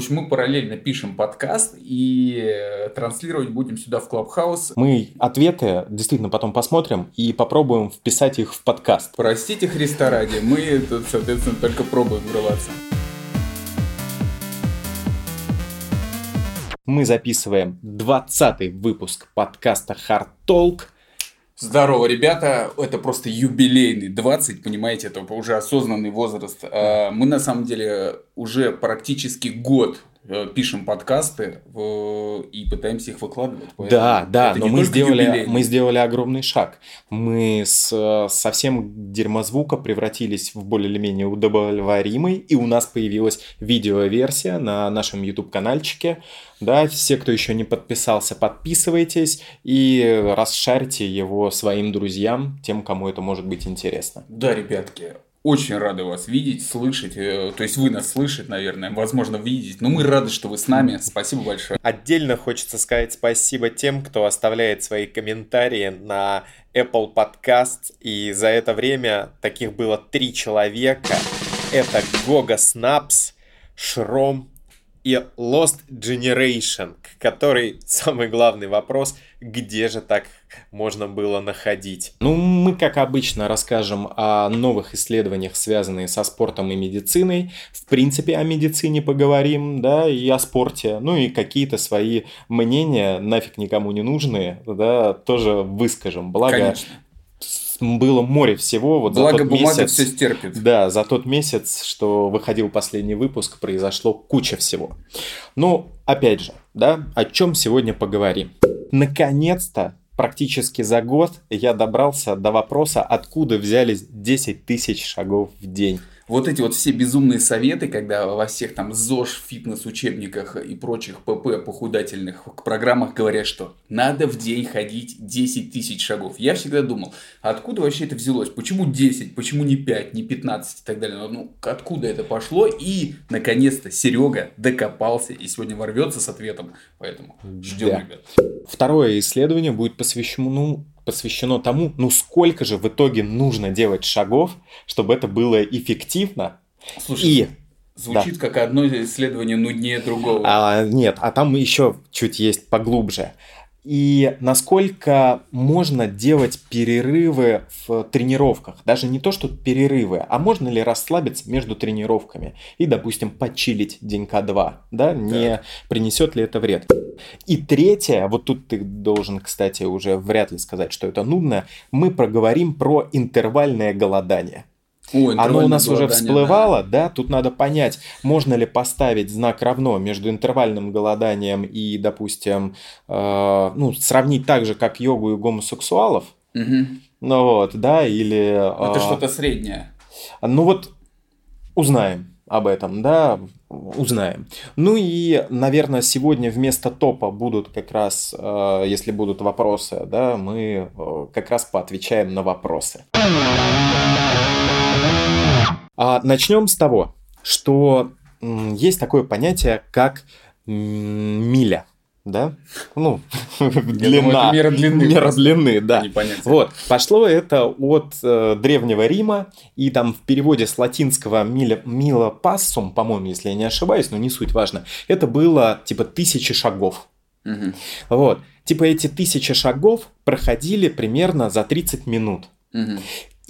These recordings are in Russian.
общем, мы параллельно пишем подкаст и э, транслировать будем сюда в Клабхаус. Мы ответы действительно потом посмотрим и попробуем вписать их в подкаст. Простите Христа ради, мы тут, соответственно, только пробуем врываться. Мы записываем 20 выпуск подкаста Hard Talk. Здорово, ребята, это просто юбилейный 20, понимаете, это уже осознанный возраст. А, мы на самом деле уже практически год пишем подкасты и пытаемся их выкладывать. Да, да, но мы сделали, мы сделали огромный шаг. Мы с совсем дерьмозвука превратились в более или менее удовлетворимый, и у нас появилась видеоверсия на нашем YouTube-канальчике. Да, все, кто еще не подписался, подписывайтесь и расшарьте его своим друзьям, тем, кому это может быть интересно. Да, ребятки, очень рады вас видеть, слышать. Э, то есть вы нас слышите, наверное, возможно, видеть. Но мы рады, что вы с нами. Спасибо большое. Отдельно хочется сказать спасибо тем, кто оставляет свои комментарии на Apple Podcast. И за это время таких было три человека. Это Гога Снапс, Шром и Lost Generation, который самый главный вопрос, где же так можно было находить. Ну, мы, как обычно, расскажем о новых исследованиях, связанных со спортом и медициной. В принципе, о медицине поговорим, да, и о спорте. Ну, и какие-то свои мнения, нафиг никому не нужные, да, тоже выскажем. Благо, Конечно было море всего. Вот Благо за тот бумага месяц, все стерпит. Да, за тот месяц, что выходил последний выпуск, произошло куча всего. Ну, опять же, да, о чем сегодня поговорим. Наконец-то практически за год я добрался до вопроса, откуда взялись 10 тысяч шагов в день вот эти вот все безумные советы, когда во всех там ЗОЖ, фитнес-учебниках и прочих ПП похудательных программах говорят, что надо в день ходить 10 тысяч шагов. Я всегда думал, откуда вообще это взялось? Почему 10? Почему не 5, не 15 и так далее? Ну, откуда это пошло? И, наконец-то, Серега докопался и сегодня ворвется с ответом. Поэтому ждем, да. ребят. Второе исследование будет посвящено посвящено тому, ну сколько же в итоге нужно делать шагов, чтобы это было эффективно. Слушай, и звучит да. как одно исследование нуднее другого. А, нет, а там еще чуть есть поглубже и насколько можно делать перерывы в тренировках. Даже не то, что перерывы, а можно ли расслабиться между тренировками и, допустим, почилить денька два, да, не да. принесет ли это вред. И третье, вот тут ты должен, кстати, уже вряд ли сказать, что это нудно, мы проговорим про интервальное голодание. Ой, Оно у нас уже всплывало, да. да, тут надо понять, можно ли поставить знак равно между интервальным голоданием и, допустим, э, ну, сравнить так же, как йогу и гомосексуалов. Угу. Ну вот, да, или... Это э, что-то среднее. Ну вот, узнаем об этом, да, узнаем. Ну и, наверное, сегодня вместо топа будут как раз, э, если будут вопросы, да, мы э, как раз поотвечаем на вопросы. А начнем с того, что есть такое понятие, как миля. Да? Ну, длина. мера длины. Мера длины, да. Вот. Пошло это от э, Древнего Рима, и там в переводе с латинского миля, мила пассум, по-моему, если я не ошибаюсь, но не суть важно, это было типа тысячи шагов. Угу. Вот. Типа эти тысячи шагов проходили примерно за 30 минут. Угу.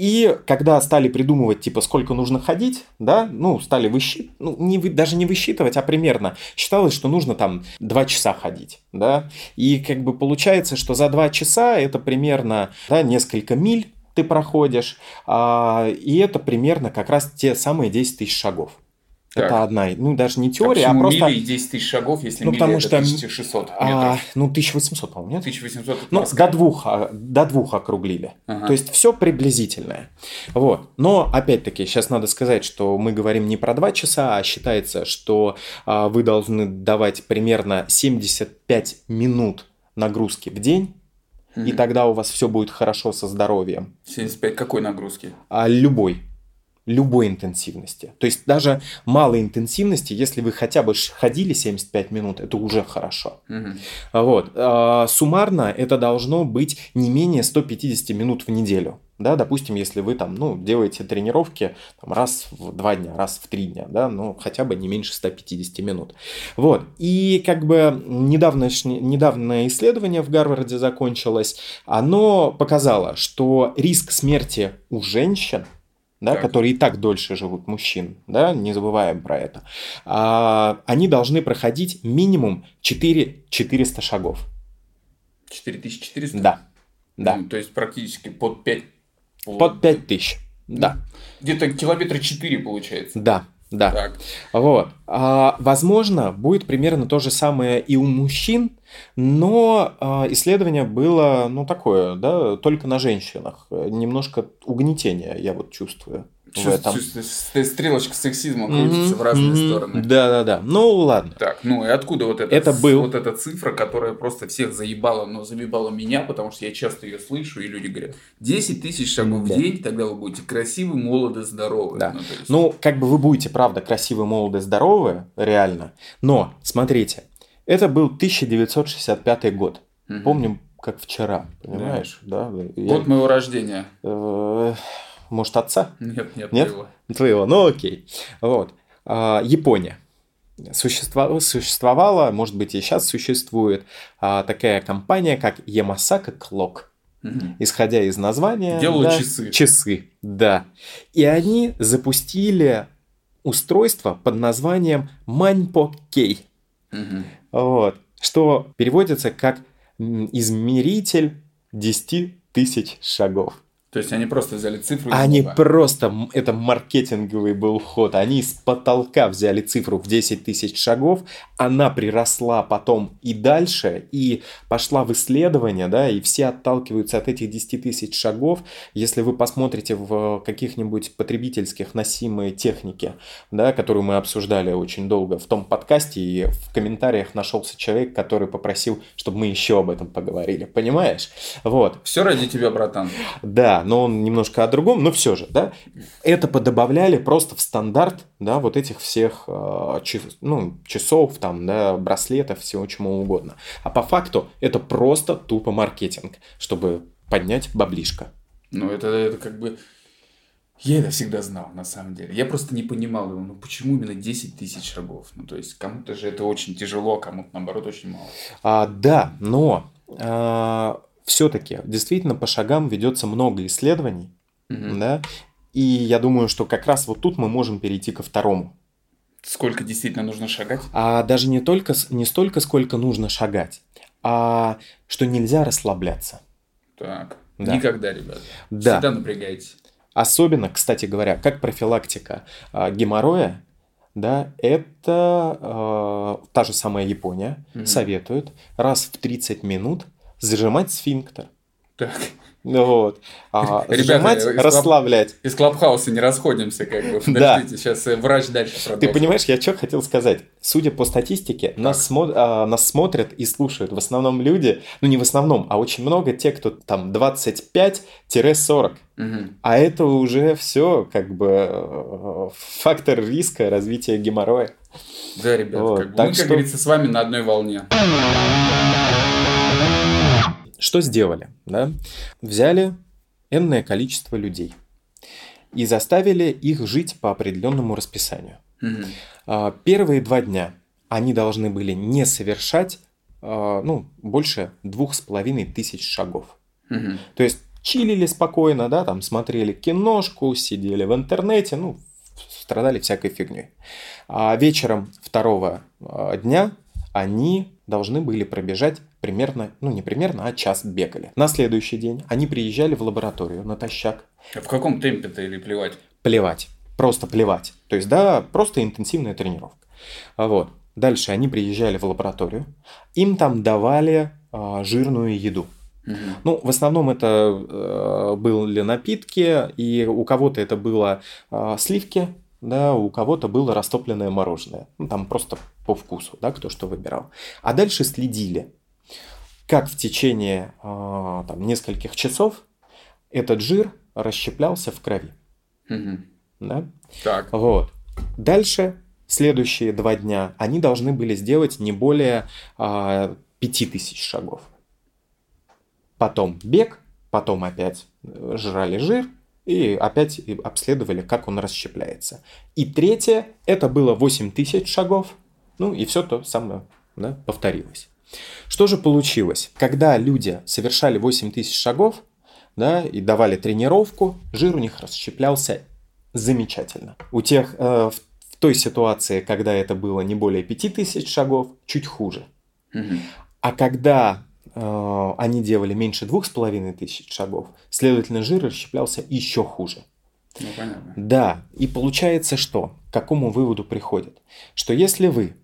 И когда стали придумывать, типа, сколько нужно ходить, да, ну, стали высчитывать, ну, не, даже не высчитывать, а примерно считалось, что нужно там 2 часа ходить, да, и как бы получается, что за 2 часа это примерно, да, несколько миль ты проходишь, а, и это примерно как раз те самые 10 тысяч шагов. Так. Это одна, ну даже не теория, а, а просто... мили 10 тысяч шагов, если ну, потому это что, 1600 метров? А, ну 1800, по-моему, нет? 1800 Ну, до двух, а, до двух округлили. Ага. То есть все приблизительное. Вот. Но, опять-таки, сейчас надо сказать, что мы говорим не про 2 часа, а считается, что а, вы должны давать примерно 75 минут нагрузки в день, и тогда у вас все будет хорошо со здоровьем. 75 какой нагрузки? А, любой. Любой интенсивности. То есть даже малой интенсивности, если вы хотя бы ходили 75 минут, это уже хорошо. Мгм. Вот. А, Суммарно это должно быть не менее 150 минут в неделю. Да, допустим, если вы там, ну, делаете тренировки там, раз в два дня, раз в три дня, да, ну, хотя бы не меньше 150 минут. Вот. И как бы недавно, недавнее исследование в Гарварде закончилось, оно показало, что риск смерти у женщин да, Так. которые и так дольше живут мужчин, да, не забываем про это, а, они должны проходить минимум 4 400 шагов. 4400? Да, да. Ну, то есть практически под 5. Под 5000. Да, Где-то километра 4 получается. да, да. Так. Вот. А, возможно, будет примерно то же самое и у мужчин, но а, исследование было, ну, такое, да, только на женщинах. Немножко угнетения я вот чувствую в этом. стрелочка сексизма крутится в разные Мгм, стороны. Да, да, да. Ну, ладно. Так, ну и откуда вот эта, Это был- вот эта цифра, которая просто всех заебала, но заебала меня, потому что я часто ее слышу, и люди говорят, 10 тысяч шагов Да. в день, тогда вы будете красивы, молоды, здоровы. Да. Ну, есть- Ну, как бы вы будете, правда, красивые, молодые, здоровые, реально. Но, смотрите, это был 1965 год. Мгм. Помним, как вчера, понимаешь? Да. Я- Год моего рождения. Может, отца? Нет, нет, Нет? моего. Твоего, ну окей. Вот. А, Япония. Существа- существовала, может быть, и сейчас существует а, такая компания, как Ямасака Clock. Исходя из названия... Делают да, часы. Часы, да. И они запустили устройство под названием Маньпо Кей. Вот. Что переводится как измеритель 10 тысяч шагов. То есть они просто взяли цифру Они неба. просто, это маркетинговый был ход, они из потолка взяли цифру в 10 тысяч шагов, она приросла потом и дальше, и пошла в исследование, да, и все отталкиваются от этих 10 тысяч шагов. Если вы посмотрите в каких-нибудь потребительских носимые техники, да, которую мы обсуждали очень долго в том подкасте, и в комментариях нашелся человек, который попросил, чтобы мы еще об этом поговорили, понимаешь? Вот. Все ради тебя, братан. Да, но он немножко о другом, но все же, да, это подобавляли просто в стандарт, да, вот этих всех э, час- ну, часов, там, да, браслетов, всего чему угодно. А по факту это просто тупо маркетинг, чтобы поднять баблишко. Ну, это, это как бы... Я это всегда знал, на самом деле. Я просто не понимал, ну почему именно 10 тысяч шагов? Ну, то есть, кому-то же это очень тяжело, а кому-то, наоборот, очень мало. А, да, но все-таки действительно по шагам ведется много исследований, Мгм. да, и я думаю, что как раз вот тут мы можем перейти ко второму. Сколько действительно нужно шагать? А даже не, только, не столько, сколько нужно шагать, а что нельзя расслабляться. Так, Да. никогда, ребята. Да. Всегда напрягайтесь. Особенно, кстати говоря, как профилактика а, геморроя, да, это а, та же самая Япония Мгм. советует раз в 30 минут зажимать сфинктер. Так, Вот. А, Ребята, зажимать, из расслаблять. из Клабхауса не расходимся, как бы. Да. Подождите, сейчас э, врач дальше Ты продолжит. понимаешь, я что хотел сказать? Судя по статистике, нас, смо- а, нас смотрят и слушают в основном люди, ну не в основном, а очень много те, кто там 25-40. Мгм. А это уже все как бы э, фактор риска развития геморроя. Да, ребята, Вот, как бы мы, что- как говорится, с вами на одной волне. Что сделали? Да? Взяли энное количество людей и заставили их жить по определенному расписанию. А, Первые два дня они должны были не совершать а, ну, больше двух с половиной тысяч шагов. Мгм. То есть чилили спокойно, да, там смотрели киношку, сидели в интернете, ну, страдали всякой фигней. А вечером второго а, дня они должны были пробежать примерно, ну не примерно, а час бегали. На следующий день они приезжали в лабораторию натощак, А в каком темпе-то или плевать? плевать, просто плевать. То есть, да, просто интенсивная тренировка. А Вот. Дальше они приезжали в лабораторию, им там давали а, жирную еду. Мгм. Ну, в основном это э, были напитки, и у кого-то это было э, сливки, да, у кого-то было растопленное мороженое. Ну, там просто по вкусу, да, кто что выбирал. А дальше следили, как в течение э, там, нескольких часов этот жир расщеплялся в крови. Мгм. Да? Так. Вот. Дальше, следующие два дня, они должны были сделать не более а, 5000 шагов. Потом бег, потом опять жрали жир, и опять обследовали, как он расщепляется. И третье, это было 8 тысяч шагов, ну и все то самое да, повторилось. Что же получилось? Когда люди совершали 8 тысяч шагов да, и давали тренировку, жир у них расщеплялся замечательно. У тех э, в, той ситуации, когда это было не более 5 тысяч шагов, чуть хуже. Угу. А когда э, они делали меньше двух с половиной тысяч шагов, следовательно, жир расщеплялся еще хуже. Ну, понятно. Да, и получается что? К какому выводу приходит? Что если вы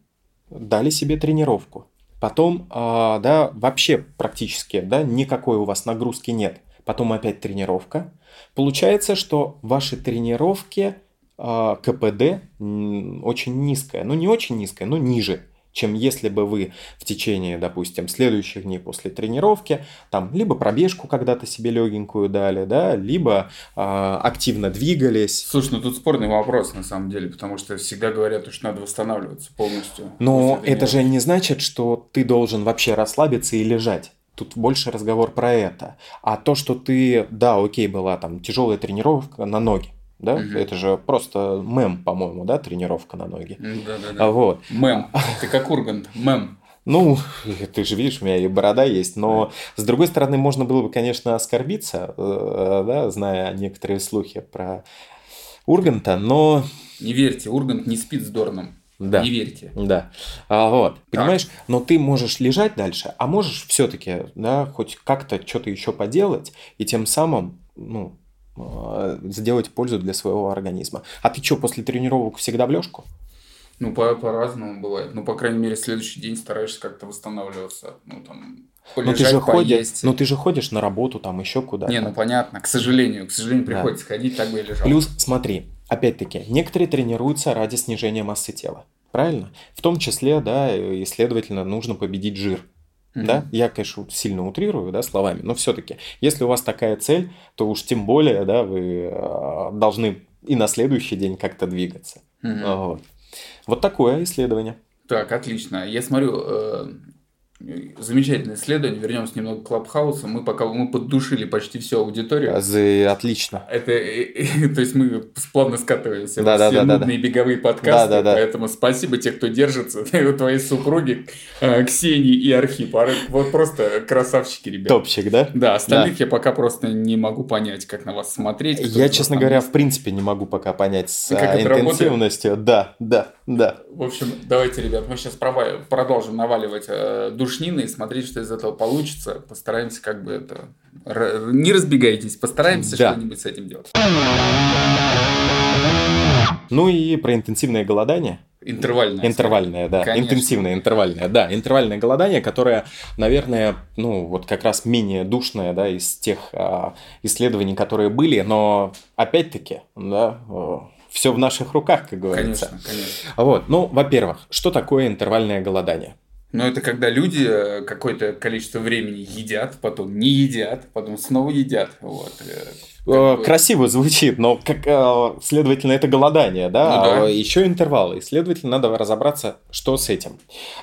дали себе тренировку, потом, э, да, вообще практически, да, никакой у вас нагрузки нет, потом опять тренировка, получается, что ваши тренировки э, КПД очень низкое, ну не очень низкое, но ниже, чем если бы вы в течение, допустим, следующих дней после тренировки, там, либо пробежку когда-то себе легенькую дали, да, либо э, активно двигались. Слушай, ну тут спорный вопрос на самом деле, потому что всегда говорят, что надо восстанавливаться полностью. Но это же не значит, что ты должен вообще расслабиться и лежать. Тут больше разговор про это. А то, что ты, да, окей, была там тяжелая тренировка на ноги, да? Угу. Это же просто мем, по-моему, да, тренировка на ноги. Да, да, да. А вот. Мем. Ты как Ургант. Мем. Ну, ты же видишь, у меня и борода есть, но с другой стороны, можно было бы, конечно, оскорбиться, да, зная некоторые слухи про Урганта, но... Не верьте, Ургант не спит с Дорном. Да. Не верьте. Да. А, вот. Понимаешь, но ты можешь лежать дальше, а можешь все-таки, да, хоть как-то что-то еще поделать, и тем самым, ну, сделать пользу для своего организма. А ты что, после тренировок всегда в лёжку? Ну, по- по-разному бывает. Ну, по крайней мере, следующий день стараешься как-то восстанавливаться. Ну, там, но ты, же ходишь, но ты же ходишь на работу, там еще куда-то. Не, ну понятно, к сожалению, к сожалению, приходится да. ходить, так бы и лежал. Плюс, смотри, опять-таки, некоторые тренируются ради снижения массы тела. Правильно? В том числе, да, и, следовательно, нужно победить жир. Mm-hmm. Да? Я, конечно, сильно утрирую да, словами, но все-таки, если у вас такая цель, то уж тем более да, вы э, должны и на следующий день как-то двигаться. Mm-hmm. Вот. вот такое исследование. Так, отлично. Я смотрю, э, замечательное исследование. Вернемся немного к Клабхаусу. Мы пока мы поддушили почти всю аудиторию. За... Отлично. Это, то есть мы плавно скатываемся да, да, все да, нудные да. беговые подкасты. Да, да, да. Поэтому спасибо тех, кто держится. У твоей супруги э, Ксении и Архип. Вот просто красавчики, ребята. Топчик, да? Да, остальных да. я пока просто не могу понять, как на вас смотреть. Я, честно говоря, в принципе не могу пока понять с как интенсивностью. Да, да, да. В общем, давайте, ребят, мы сейчас продолжим наваливать э, душнины и смотреть, что из этого получится. Постараемся как бы это... Не разбегайтесь, постараемся да. что-нибудь с этим делать. Ну и про интенсивное голодание. Интервальное. Интервальное, да. Конечно. Интенсивное, интервальное, да. Интервальное голодание, которое, наверное, ну, вот как раз менее душное, да, из тех а, исследований, которые были, но опять-таки, да, все в наших руках, как говорится. Конечно, конечно. Вот, ну, во-первых, что такое интервальное голодание? Ну, это когда люди э, какое-то количество времени едят, потом не едят, потом снова едят. Вот. Э, красиво звучит, но как, э, следовательно, это голодание, да? Ну, да. А еще интервалы. И, следовательно, надо разобраться, что с этим.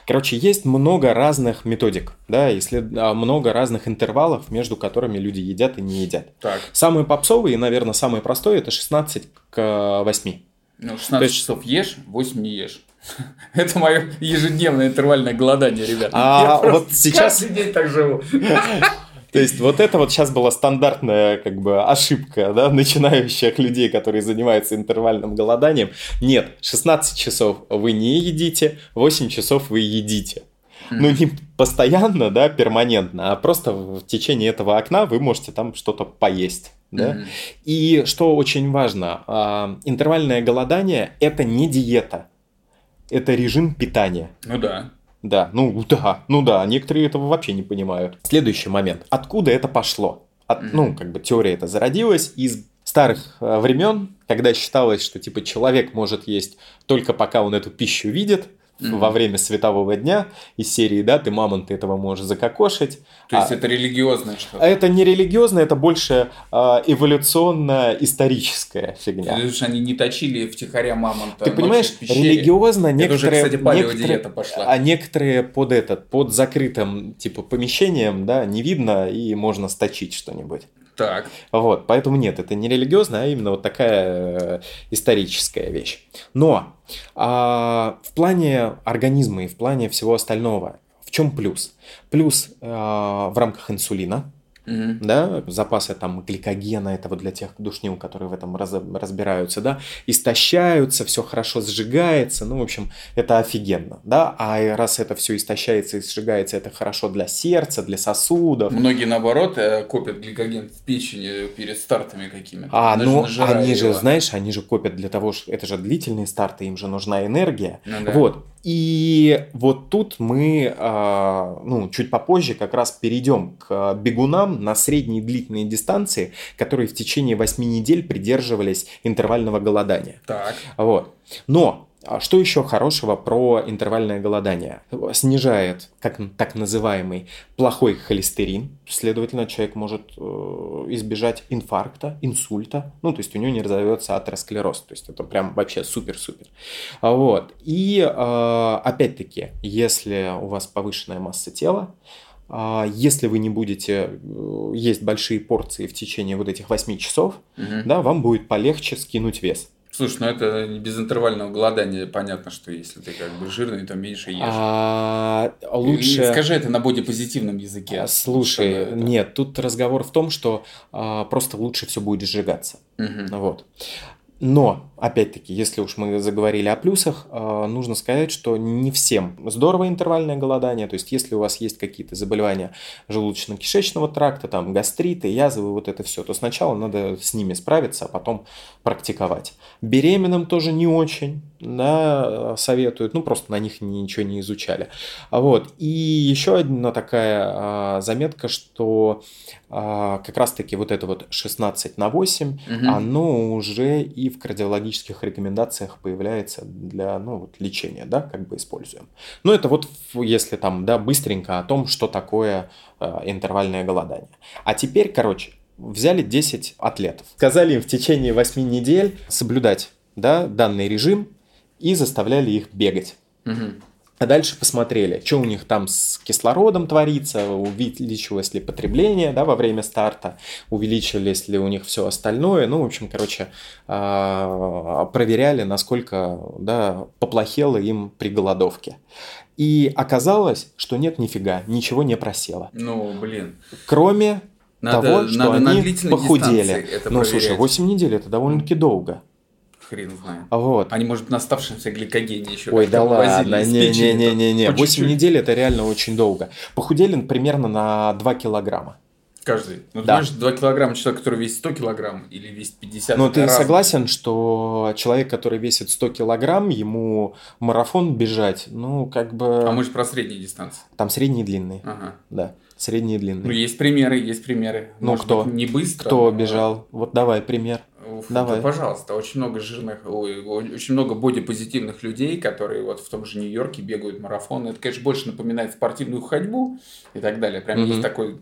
Короче, есть много разных методик, да, и след... А, много разных интервалов, между которыми люди едят и не едят. Так. Самый попсовый и, наверное, самый простой это 16 к 8. Ну, 16 есть... часов ешь, 8 не ешь. Это мое ежедневное интервальное голодание, ребят. А Я вот сейчас... каждый день так живу. То есть вот это вот сейчас была стандартная как бы ошибка, да, начинающих людей, которые занимаются интервальным голоданием. Нет, 16 часов вы не едите, 8 часов вы едите. Ну, не постоянно, да, перманентно, а просто в течение этого окна вы можете там что-то поесть. Да? Mm-hmm. И что очень важно, а, интервальное голодание это не диета, это режим питания. Ну да. Да, ну да, ну да, некоторые этого вообще не понимают. Следующий момент. Откуда это пошло? От, mm-hmm. Ну, как бы теория это зародилась из старых э, времен, когда считалось, что типа человек может есть только пока он эту пищу видит, mm-hmm. во время светового дня из серии, да, ты мамонт, ты этого можешь закокошить. То есть а, это религиозное что-то? Это не религиозное, это больше а, эволюционно-историческая фигня. Потому что они не точили втихаря мамонта. Ты понимаешь, религиозно некоторые... Это уже, кстати, некоторые, пошла. А некоторые под этот, под закрытым типа помещением, да, не видно и можно сточить что-нибудь. Так. Вот, поэтому нет, это не религиозная, а именно вот такая э, историческая вещь. Но а, в плане организма и в плане всего остального, в чем плюс? Плюс а, в рамках инсулина, Mm-hmm. да, запасы там гликогена, это вот для тех душнил, которые в этом раз, разбираются, да, истощаются, все хорошо сжигается, ну, в общем, это офигенно, да, а раз это все истощается и сжигается, это хорошо для сердца, для сосудов. Многие, наоборот, э, копят гликоген в печени перед стартами какими-то. А, ну, они же, знаешь, они же копят для того, что это же длительные старты, им же нужна энергия, ну, да. вот, и вот тут мы, а, ну, чуть попозже как раз перейдем к бегунам на средние и длительные дистанции, которые в течение 8 недель придерживались интервального голодания. Так. Вот. Но а что еще хорошего про интервальное голодание? Снижает как, так называемый плохой холестерин, следовательно, человек может э, избежать инфаркта, инсульта, ну, то есть у него не разовьется атеросклероз, то есть это прям вообще супер-супер. Вот. И э, опять-таки, если у вас повышенная масса тела, э, если вы не будете есть большие порции в течение вот этих 8 часов, угу. да, вам будет полегче скинуть вес. Слушай, ну это без интервального голодания понятно, что если ты как бы жирный, то меньше ешь. А, лучше... скажи это на бодипозитивном языке. А, слушай, это... нет, тут разговор в том, что а, просто лучше все будет сжигаться. Угу. Вот. Но, опять-таки, если уж мы заговорили о плюсах, э, нужно сказать, что не всем здорово интервальное голодание. То есть, если у вас есть какие-то заболевания желудочно-кишечного тракта, там гастриты, язвы, вот это все, то сначала надо с ними справиться, а потом практиковать. Беременным тоже не очень да, советуют, ну просто на них ничего не изучали. Вот. И еще одна такая а, заметка, что а, как раз-таки вот это вот 16 на 8, угу. оно уже и в кардиологических рекомендациях появляется для ну, вот, лечения, да, как бы используем. Ну, это вот если там, да, быстренько о том, что такое э, интервальное голодание. А теперь, короче, взяли 10 атлетов, сказали им в течение 8 недель соблюдать да, данный режим и заставляли их бегать. Угу. А дальше посмотрели, что у них там с кислородом творится, увеличилось ли потребление да, во время старта, увеличилось ли у них все остальное. Ну, в общем, короче, а, проверяли, насколько да, поплохело им при голодовке. И оказалось, что нет нифига, ничего не просело. Ну, блин. Кроме надо, того, что надо они похудели. Ну, слушай, 8 недель это довольно-таки долго хрен знает. Вот. Они, может, на оставшемся гликогене еще Ой, да ладно, не-не-не-не, 8 недель это реально очень долго. Похудели примерно на 2 килограмма. Каждый. Ну, да. знаешь, 2 килограмма человек, который весит 100 килограмм или весит 50 Но ты разные. согласен, что человек, который весит 100 килограмм, ему марафон бежать, ну, как бы... А мы же про средние дистанции. Там средние и длинные. Ага. Да, средние и длинные. Ну, есть примеры, есть примеры. Ну, Может кто? Быть, не быстро. Кто но... бежал? Вот давай пример. Давай. Да, пожалуйста, очень много жирных, очень много бодипозитивных людей, которые вот в том же Нью-Йорке бегают марафоны. Это, конечно, больше напоминает спортивную ходьбу и так далее. Прям угу. есть такой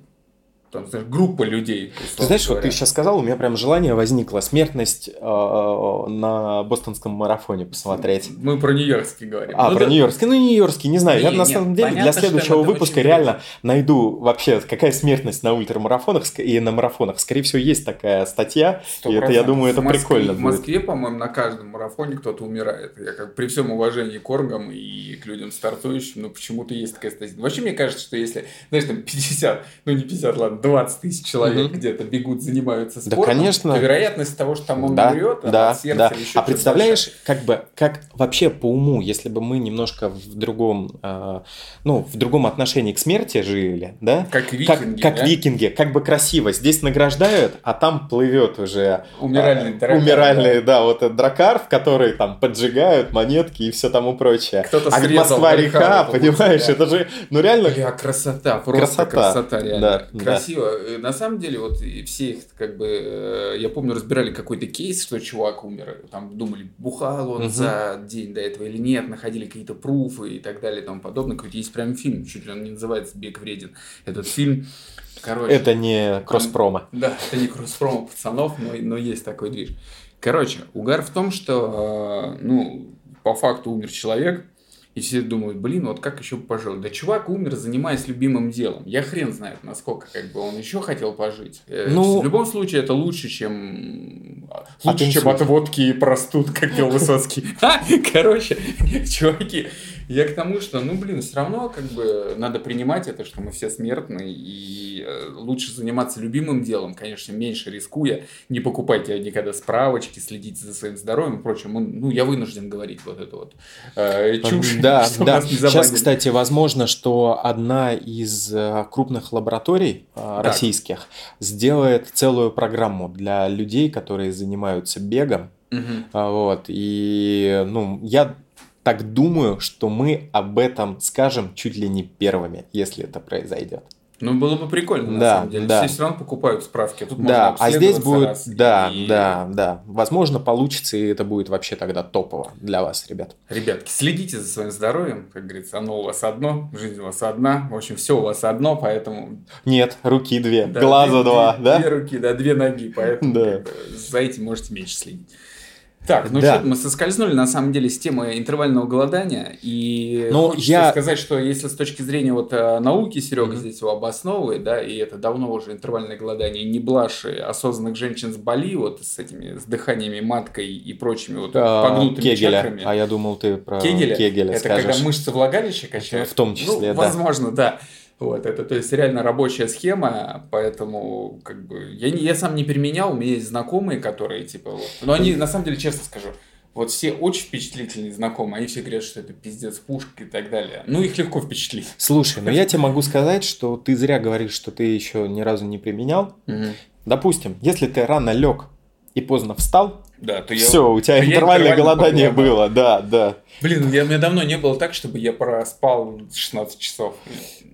там, знаешь, группа людей. Ты знаешь, говоря. вот ты сейчас сказал, у меня прям желание возникло смертность э, на бостонском марафоне посмотреть. Мы про Нью-Йоркский говорим. А, ну, про да. Нью-Йоркский. Ну, Нью-Йоркский, не знаю. Не, я на самом деле понятно, для следующего выпуска реально круто. найду вообще, какая смертность на ультрамарафонах и на марафонах. Скорее всего, есть такая статья, 100%. и это, я думаю, это в Москве, прикольно В Москве, по-моему, на каждом марафоне кто-то умирает. Я как при всем уважении к оргам и к людям стартующим, но почему-то есть такая статья. Вообще, мне кажется, что если, знаешь, там 50, ну не 50, ладно, 20 тысяч человек угу. где-то бегут, занимаются спортом, да, конечно. то вероятность того, что там он да, умрет, да, от сердца да. или еще А представляешь, большая. как бы, как вообще по уму, если бы мы немножко в другом, э, ну, в другом отношении к смерти жили, да? Как викинги, Как, как да? викинги, как бы красиво. Здесь награждают, а там плывет уже... Умиральный э, дракар. Умиральный, да. да, вот этот дракар, в который там поджигают монетки и все тому прочее. Кто-то а Москва-река, понимаешь, да. это же, ну реально... Бля, красота, просто красота, красота реально. Да, Красиво красиво. Э, на самом деле, вот все их, как бы, э, я помню, разбирали какой-то кейс, что чувак умер. Там думали, бухал он угу. за день до этого или нет, находили какие-то пруфы и так далее и тому подобное. Какой-то есть прям фильм, чуть ли он не называется «Бег вреден». Этот фильм Короче, это не кросспрома. Да, это не кросспрома пацанов, но, но есть такой движ. Короче, угар в том, что, э, ну, по факту умер человек, и все думают, блин, вот как еще пожил? Да чувак умер, занимаясь любимым делом. Я хрен знает, насколько как бы он еще хотел пожить. Э, ну, в любом случае, это лучше, чем... Лучше, чем от водки и простуд, как пел Высоцкий. Короче, чуваки, я к тому, что, ну, блин, все равно как бы надо принимать это, что мы все смертны, и э, лучше заниматься любимым делом, конечно, меньше рискуя, не покупайте никогда справочки, следите за своим здоровьем и прочим. Ну, я вынужден говорить вот это вот э, чушь, Да, да. Сейчас, кстати, возможно, что одна из э, крупных лабораторий э, российских сделает целую программу для людей, которые занимаются бегом. Угу. Вот, и, ну, я так думаю, что мы об этом скажем чуть ли не первыми, если это произойдет. Ну, было бы прикольно, на да, самом деле. Да. Все все равно покупают справки. Тут да, а здесь будет, да, и... да, да. Возможно, получится, и это будет вообще тогда топово для вас, ребят. Ребятки, следите за своим здоровьем, как говорится, оно у вас одно, жизнь у вас одна, в общем, все у вас одно, поэтому... Нет, руки две, да, глаза две, два, две, да? Две руки, да, две ноги, поэтому да. за этим можете меньше следить. Так, ну да. что мы соскользнули на самом деле с темы интервального голодания. И ну, хочется я... сказать, что если с точки зрения вот э, науки Серега mm-hmm. здесь его обосновывает, да, и это давно уже интервальное голодание, не блажь осознанных женщин с Бали, вот с этими с дыханиями маткой и прочими вот а, погнутыми Кегеля. чакрами. А я думал, ты про Кегеля. Кегеля это скажешь. когда мышцы влагалища качают. В том числе, ну, да. Возможно, да. Вот, это, то есть, реально рабочая схема, поэтому, как бы, я, не, я сам не применял, у меня есть знакомые, которые, типа, вот, но они, на самом деле, честно скажу, вот все очень впечатлительные знакомые, они все говорят, что это пиздец, пушка и так далее. Ну, их легко впечатлить. Слушай, ну я тебе могу сказать, что ты зря говоришь, что ты еще ни разу не применял. Угу. Допустим, если ты рано лег и поздно встал, да, то все, я, у тебя интервальное голодание было, да, да. Блин, я, у меня давно не было так, чтобы я проспал 16 часов.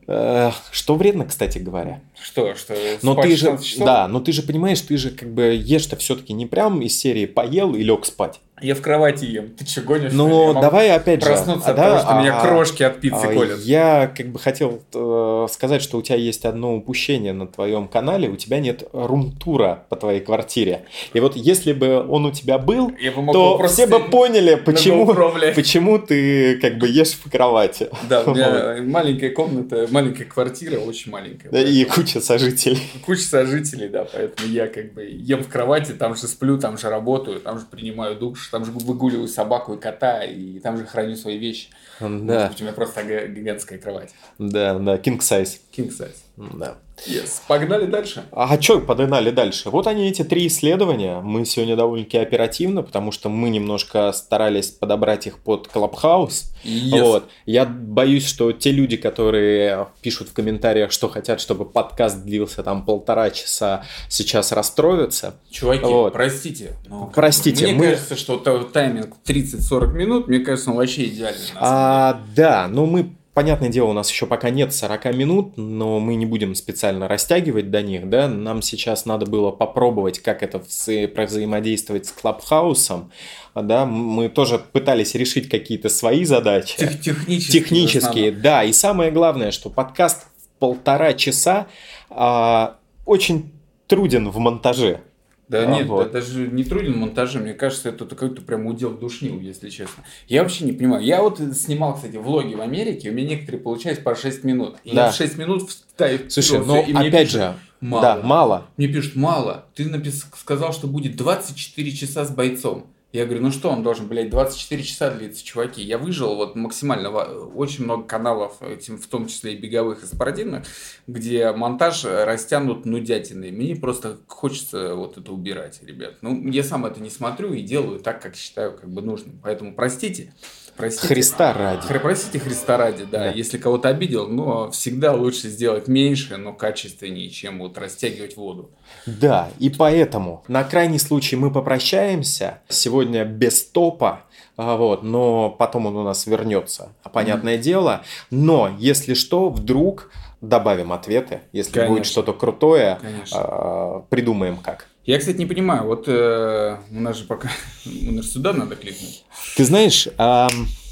Что вредно, кстати говоря. Что, что но ты же, часов? Да, но ты же понимаешь, ты же как бы ешь-то все-таки не прям из серии поел и лег спать. Я в кровати ем. Ты что, гонишь? Ну, давай опять же. Проснуться а, от да, того, что а, меня крошки от пиццы а, колят. Я как бы хотел э, сказать, что у тебя есть одно упущение на твоем канале. У тебя нет румтура по твоей квартире. И вот если бы он у тебя был, то все бы поняли, почему, почему ты как бы ешь в кровати. Да, у меня маленькая комната, маленькая квартира, очень маленькая. Да, и куча сожителей. Куча сожителей, да. Поэтому я как бы ем в кровати, там же сплю, там же работаю, там же принимаю душ там же выгуливаю собаку и кота, и там же храню свои вещи. Да. Может быть, у меня просто гигантская кровать. Да, да, king size. King size. Да. Yes. Погнали дальше. А что погнали дальше? Вот они, эти три исследования. Мы сегодня довольно-таки оперативно, потому что мы немножко старались подобрать их под Clubhouse. Yes. Вот. Я боюсь, что те люди, которые пишут в комментариях, что хотят, чтобы подкаст длился там полтора часа, сейчас расстроятся. Чуваки, вот. простите. Но простите. Мне мы... кажется, что тайминг 30-40 минут, мне кажется, он вообще идеальный. А, да, но мы Понятное дело, у нас еще пока нет 40 минут, но мы не будем специально растягивать до них, да, нам сейчас надо было попробовать, как это взаимодействовать с Клабхаусом, да, мы тоже пытались решить какие-то свои задачи. Тех, технические. Технические, да, и самое главное, что подкаст в полтора часа а, очень труден в монтаже. Да а, нет, вот. да, даже не труден монтажем. Мне кажется, это какой-то прям удел душнил, если честно. Я вообще не понимаю. Я вот снимал, кстати, влоги в Америке, у меня некоторые получались по 6 минут. И да. я в 6 минут вставив Слушай, но и опять пишут, же, мало. Да, мало. Мне пишут, мало. Ты напис... сказал, что будет 24 часа с бойцом. Я говорю, ну что, он должен, блядь, 24 часа длиться, чуваки. Я выжил вот максимально, очень много каналов, этим, в том числе и беговых, и спортивных, где монтаж растянут нудятиной. Мне просто хочется вот это убирать, ребят. Ну, я сам это не смотрю и делаю так, как считаю как бы нужным. Поэтому простите. Простите, Христа ради. Простите Христа ради, да. да. Если кого-то обидел, но всегда лучше сделать меньше, но качественнее, чем вот растягивать воду. Да, и поэтому на крайний случай мы попрощаемся. Сегодня без топа, а, вот, но потом он у нас вернется, понятное mm-hmm. дело. Но если что, вдруг добавим ответы. Если Конечно. будет что-то крутое, Конечно. Э, придумаем как. Я, кстати, не понимаю, вот э, у нас же пока... у нас сюда надо кликнуть. Ты знаешь... Э...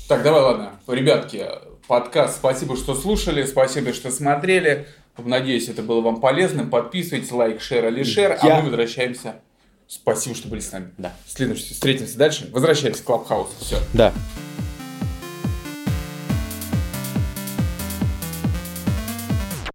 Так, давай, ладно. Ребятки, подкаст, спасибо, что слушали, спасибо, что смотрели. Надеюсь, это было вам полезным. Подписывайтесь, лайк, шер или шер, Я... а мы возвращаемся. Спасибо, что были с нами. Да. Следующий, встретимся дальше. Возвращаемся в Клабхаус. Все. Да.